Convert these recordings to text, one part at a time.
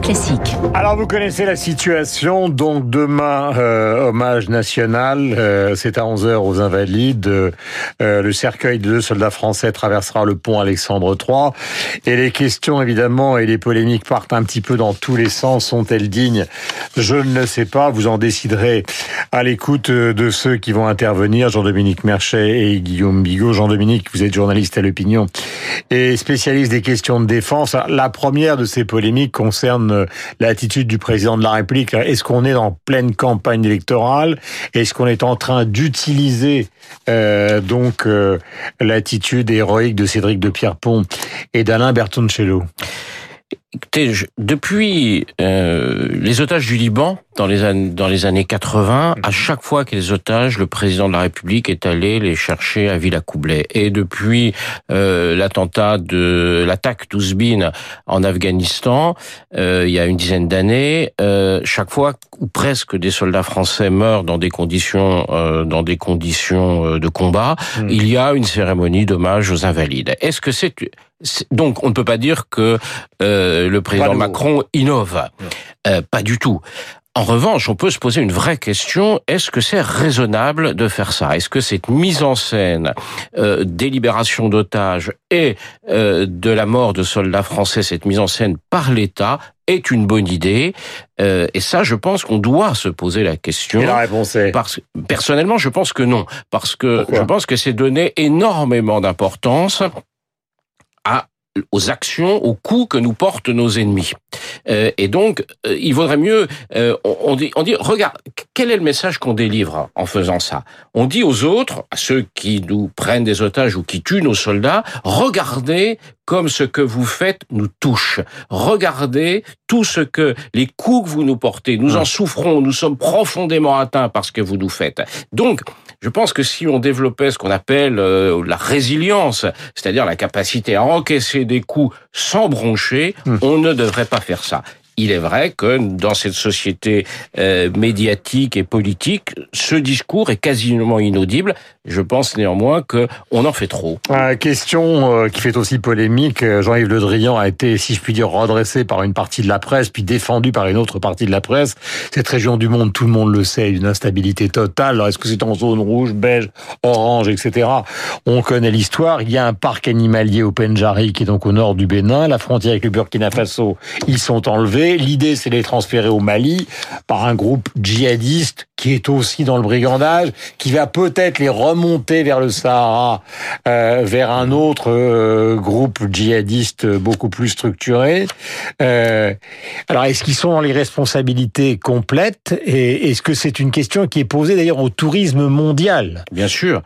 Classique. Alors vous connaissez la situation, donc demain, euh, hommage national, euh, c'est à 11h aux Invalides, euh, le cercueil de deux soldats français traversera le pont Alexandre III, et les questions évidemment et les polémiques partent un petit peu dans tous les sens, sont-elles dignes? Je ne le sais pas, vous en déciderez à l'écoute de ceux qui vont intervenir, Jean-Dominique Merchet et Guillaume Bigot. Jean-Dominique, vous êtes journaliste à l'opinion et spécialiste des questions de défense. La première de ces polémiques concerne euh, l'attitude du président de la République. Est-ce qu'on est en pleine campagne électorale? Est-ce qu'on est en train d'utiliser euh, donc euh, l'attitude héroïque de Cédric de Pierrepont et d'Alain Bertoncello? Depuis les otages du Liban dans les années dans les années 80, à mhm. chaque fois que les otages, le président de la République est allé les chercher à Villacoublay. Et depuis euh, l'attentat de l'attaque d'Ouzbin en Afghanistan, euh, il y a une dizaine d'années, euh, chaque fois ou presque des soldats français meurent dans des conditions euh, dans des conditions euh, de combat, mhm. il y a une cérémonie d'hommage aux invalides. Est-ce que c'est donc on ne peut pas dire que euh, le président Macron innove. Euh, pas du tout. En revanche, on peut se poser une vraie question, est-ce que c'est raisonnable de faire ça? Est-ce que cette mise en scène euh, des libérations d'otages et euh, de la mort de soldats français, cette mise en scène par l'État, est une bonne idée? Euh, Et ça, je pense qu'on doit se poser la question. Et la réponse est? Parce, Personnellement, je pense que non. Parce que je pense que c'est donner énormément d'importance à aux actions, aux coups que nous portent nos ennemis. Euh, et donc, euh, il vaudrait mieux, euh, on, dit, on dit, regarde, quel est le message qu'on délivre en faisant ça? On dit aux autres, à ceux qui nous prennent des otages ou qui tuent nos soldats, regardez comme ce que vous faites nous touche. Regardez tout ce que les coups que vous nous portez, nous en souffrons, nous sommes profondément atteints par ce que vous nous faites. Donc, je pense que si on développait ce qu'on appelle euh, la résilience, c'est-à-dire la capacité à encaisser des coups sans broncher, hmm. on ne devrait pas faire ça. Il est vrai que dans cette société euh, médiatique et politique, ce discours est quasiment inaudible. Je pense néanmoins que on en fait trop. question euh, qui fait aussi polémique. Jean-Yves Le Drian a été, si je puis dire, redressé par une partie de la presse, puis défendu par une autre partie de la presse. Cette région du monde, tout le monde le sait, une instabilité totale. Est-ce que c'est en zone rouge, beige, orange, etc. On connaît l'histoire. Il y a un parc animalier au Penjari qui est donc au nord du Bénin. La frontière avec le Burkina Faso, ils sont enlevés. L'idée, c'est de les transférer au Mali par un groupe djihadiste qui est aussi dans le brigandage, qui va peut-être les remonter vers le Sahara, euh, vers un autre euh, groupe djihadiste beaucoup plus structuré. Euh, alors, est-ce qu'ils sont dans les responsabilités complètes? Et est-ce que c'est une question qui est posée d'ailleurs au tourisme mondial? Bien sûr.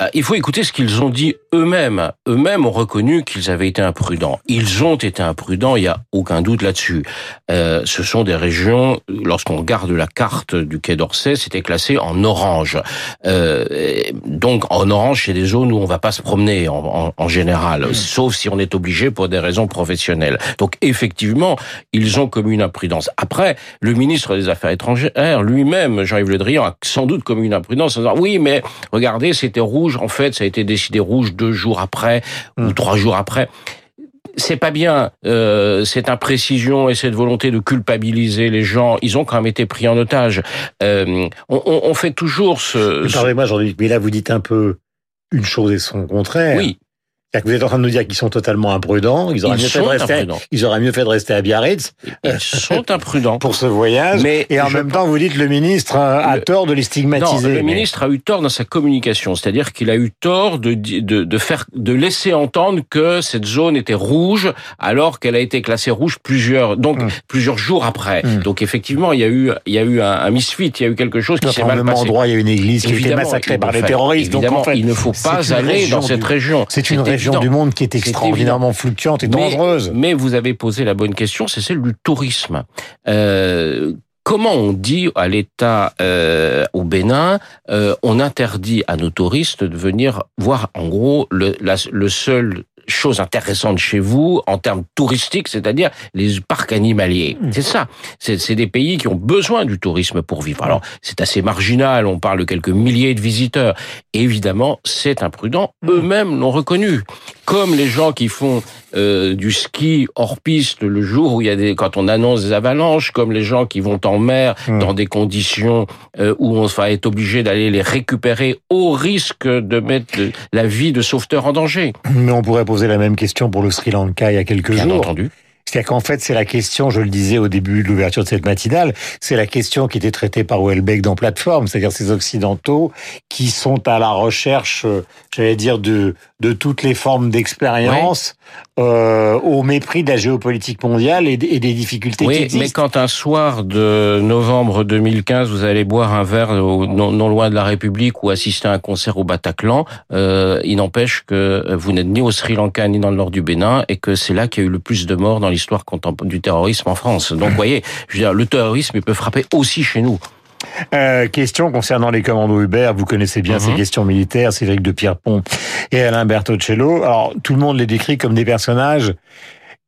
Euh, il faut écouter ce qu'ils ont dit eux-mêmes. Eux-mêmes ont reconnu qu'ils avaient été imprudents. Ils ont été imprudents, il n'y a aucun doute là-dessus. Euh, ce sont des régions, lorsqu'on regarde la carte du Quai d'Orsay, c'était classé en orange. Euh, donc en orange, c'est des zones où on va pas se promener en, en, général, mmh. sauf si on est obligé pour des raisons professionnelles. Donc effectivement, ils ont commis une imprudence. Après, le ministre des Affaires étrangères lui-même, Jean-Yves Le Drian, a sans doute commis une imprudence en disant oui, mais regardez, c'était rouge en fait, ça a été décidé rouge deux jours après ou hmm. trois jours après c'est pas bien euh, cette imprécision et cette volonté de culpabiliser les gens. Ils ont quand même été pris en otage. Euh, on, fait toujours ce. Pardonnez-moi, mais là vous dites un peu une chose et son contraire. Oui. Vous êtes en train de nous dire qu'ils sont totalement imprudents. Ils auraient, mieux, fait de rester, ils auraient mieux fait de rester à Biarritz. Ils sont imprudents. Pour ce voyage. Mais et en même temps, vous dites le ministre a tort de les stigmatiser. Non, le ministre a eu tort dans sa communication. C'est-à-dire qu'il a eu tort de, de, de, faire, de laisser entendre que cette zone était rouge alors qu'elle a été classée rouge plusieurs, donc, hum. plusieurs jours après. Hum. Donc, effectivement, il y a eu, il y a eu un, un misfit, il y a eu quelque chose qui s'est mal passé. endroit, il y a une église qui a été massacrée par les terroristes. Évidemment, donc, en fait, il ne faut pas aller dans cette région. C'est une région du monde qui est extraordinairement fluctuante et dangereuse. Mais vous avez posé la bonne question, c'est celle du tourisme. Euh, comment on dit à l'État euh, au Bénin, euh, on interdit à nos touristes de venir voir en gros le, le seul chose intéressante chez vous en termes touristiques, c'est-à-dire les parcs animaliers. Mmh. C'est ça. C'est des pays qui ont besoin du tourisme pour vivre. Alors, c'est assez marginal, on parle de quelques milliers de visiteurs. évidemment, c'est imprudent. Mmh. Eux-mêmes l'ont reconnu. Comme les gens qui font euh, du ski hors piste le jour où il y a des quand on annonce des avalanches, comme les gens qui vont en mer hmm. dans des conditions euh, où on va être obligé d'aller les récupérer au risque de mettre la vie de sauveteurs en danger. Mais on pourrait poser la même question pour le Sri Lanka il y a quelques Bien jours. entendu. C'est-à-dire qu'en fait, c'est la question, je le disais au début de l'ouverture de cette matinale, c'est la question qui était traitée par Houellebecq dans Plateforme, c'est-à-dire ces Occidentaux qui sont à la recherche, euh, j'allais dire, de, de toutes les formes d'expérience euh, au mépris de la géopolitique mondiale et, des difficultés oui, qui existent. mais quand un soir de novembre 2015, vous allez boire un verre non, loin de la République ou assister à un concert au Bataclan, euh, il n'empêche que vous n'êtes ni au Sri Lanka ni dans le nord du Bénin et que c'est là qu'il y a eu le plus de morts dans l'histoire l'histoire du terrorisme en France. Donc, vous voyez, je veux dire, le terrorisme, il peut frapper aussi chez nous. Euh, question concernant les commandos Uber. Vous connaissez bien ces mhm. questions militaires, Cédric de Pierrepont et Alain Bertocello. Alors, tout le monde les décrit comme des personnages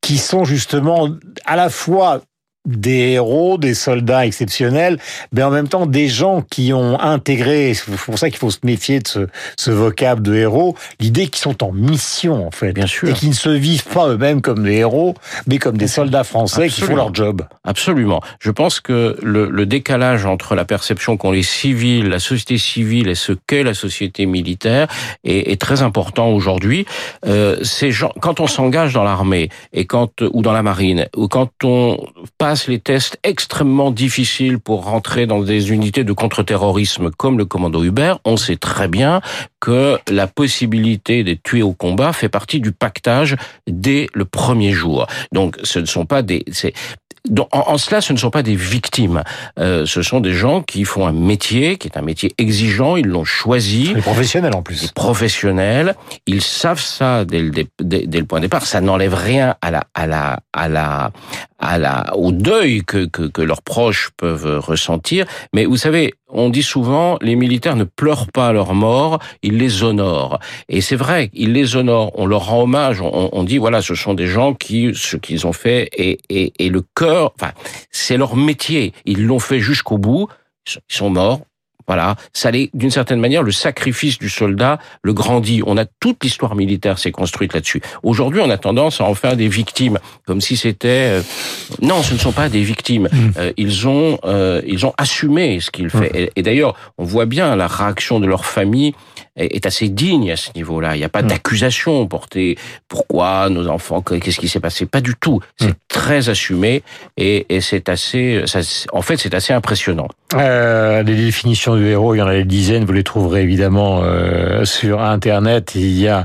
qui sont justement à la fois des héros, des soldats exceptionnels, mais en même temps des gens qui ont intégré, c'est pour ça qu'il faut se méfier de ce, ce vocable de héros, l'idée qu'ils sont en mission en fait, bien sûr, et qui ne se vivent pas eux-mêmes comme des héros, mais comme des soldats français qui font leur job. Absolument. Je pense que le, le décalage entre la perception qu'ont les civils, la société civile et ce qu'est la société militaire est, est très important aujourd'hui. Euh, ces gens, quand on s'engage dans l'armée et quand ou dans la marine ou quand on passe les tests extrêmement difficiles pour rentrer dans des unités de contre-terrorisme comme le commando Hubert, on sait très bien que la possibilité d'être tué au combat fait partie du pactage dès le premier jour. Donc ce ne sont pas des en, cela, ce ne sont pas des victimes. Euh, ce sont des gens qui font un métier, qui est un métier exigeant. Ils l'ont choisi. Des professionnels en plus. Des professionnels. Ils savent ça dès le, dès, le point de départ. Ça n'enlève rien à la, à la, à la, à la, au deuil que, que, que leurs proches peuvent ressentir. Mais vous savez, on dit souvent, les militaires ne pleurent pas à leur mort, ils les honorent. Et c'est vrai, ils les honorent. On leur rend hommage. On, on dit, voilà, ce sont des gens qui, ce qu'ils ont fait et, et, et le cœur, enfin, c'est leur métier. Ils l'ont fait jusqu'au bout. Ils sont morts. Voilà, ça l'est d'une certaine manière le sacrifice du soldat le grandit. On a toute l'histoire militaire s'est construite là-dessus. Aujourd'hui, on a tendance à en faire des victimes, comme si c'était euh, non, ce ne sont pas des victimes. Mmh. Euh, ils ont euh, ils ont assumé ce qu'ils font. Mmh. Et, d'ailleurs, on voit bien la réaction de leur famille est, assez digne à ce niveau-là. Il n'y a pas mmh. d'accusation portée. Pourquoi nos enfants Qu'est-ce qui s'est passé? Pas du tout. C'est très assumé et, et c'est assez. Ça, en fait, c'est assez impressionnant. les définitions du héros, il y en a des dizaines, vous les trouverez évidemment euh, sur Internet. Il y a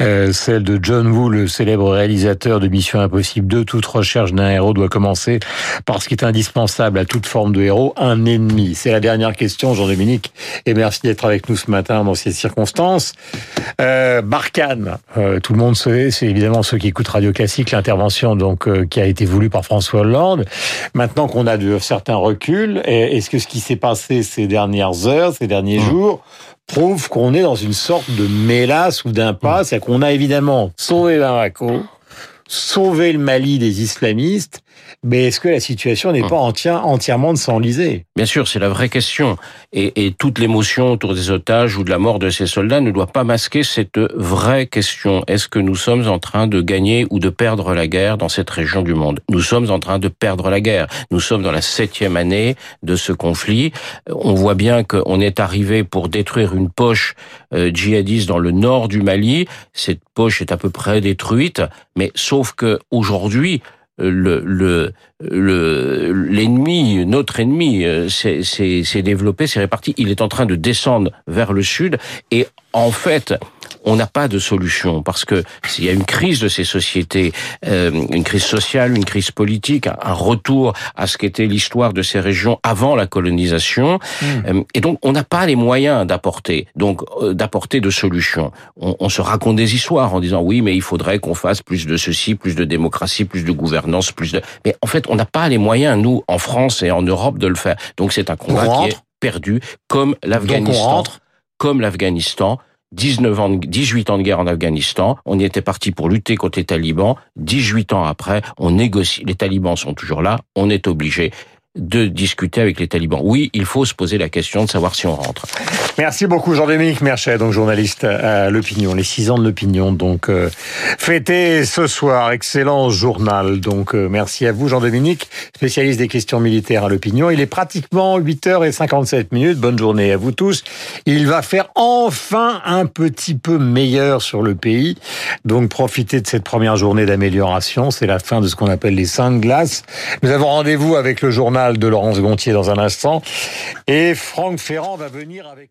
euh, celle de John Woo, le célèbre réalisateur de Mission Impossible 2. Toute recherche d'un héros doit commencer par ce qui est indispensable à toute forme de héros, un ennemi. C'est la dernière question, Jean-Dominique, et merci d'être avec nous ce matin dans ces circonstances. Euh, Barkhane, euh, tout le monde sait, c'est évidemment ceux qui écoutent Radio Classique, l'intervention donc qui a été voulue par François Hollande. Maintenant qu'on a de certains reculs, est-ce que ce qui s'est passé ces dernières heures, ces derniers mmh. jours, prouve qu'on est dans une sorte de mélasse ou d'impasse? Mmh. C'est qu'on a évidemment sauvé Bamako, sauvé le Mali des islamistes, mais est-ce que la situation n'est pas entièrement de s'enliser? Bien sûr, c'est la vraie question. Et, et toute l'émotion autour des otages ou de la mort de ces soldats ne doit pas masquer cette vraie question. Est-ce que nous sommes en train de gagner ou de perdre la guerre dans cette région du monde? Nous sommes en train de perdre la guerre. Nous sommes dans la septième année de ce conflit. On voit bien qu'on est arrivé pour détruire une poche euh, djihadiste dans le nord du Mali. Cette poche est à peu près détruite, mais sauf que aujourd'hui, le le le l'ennemi notre ennemi euh, s'est développé s'est réparti. Il est en train de descendre vers le sud. Et en fait on n'a pas de solution parce que s'il y a une crise de ces sociétés, euh, une crise sociale, une crise politique, un retour à ce qu'était l'histoire de ces régions avant la colonisation, hmm. euh, et donc on n'a pas les moyens d'apporter, donc euh, d'apporter de solutions. On, on, se raconte des histoires en disant oui, mais il faudrait qu'on fasse plus de ceci, plus de démocratie, plus de gouvernance, plus de. Mais en fait, on n'a pas les moyens nous en France et en Europe de le faire. Donc c'est un combat qui est perdu, comme l'Afghanistan, comme l'Afghanistan 19 ans, 18 ans de guerre en Afghanistan. On y était parti pour lutter contre les talibans. 18 ans après, on négocie. Les talibans sont toujours là. On est obligé. De discuter avec les talibans. Oui, il faut se poser la question de savoir si on rentre. Merci beaucoup Jean-Dominique Merchet, donc journaliste à l'opinion, les six ans de l'opinion, donc euh, fêté ce soir, excellent journal, donc euh, merci à vous Jean-Dominique, spécialiste des questions militaires à l'opinion. Il est pratiquement 8h57 minutes, bonne journée à vous tous. Il va faire enfin un petit peu meilleur sur le pays, donc profitez de cette première journée d'amélioration, c'est la fin de ce qu'on appelle les saintes glaces. Nous avons rendez-vous avec le de Laurence Gontier dans un instant. Et Franck Ferrand va venir avec...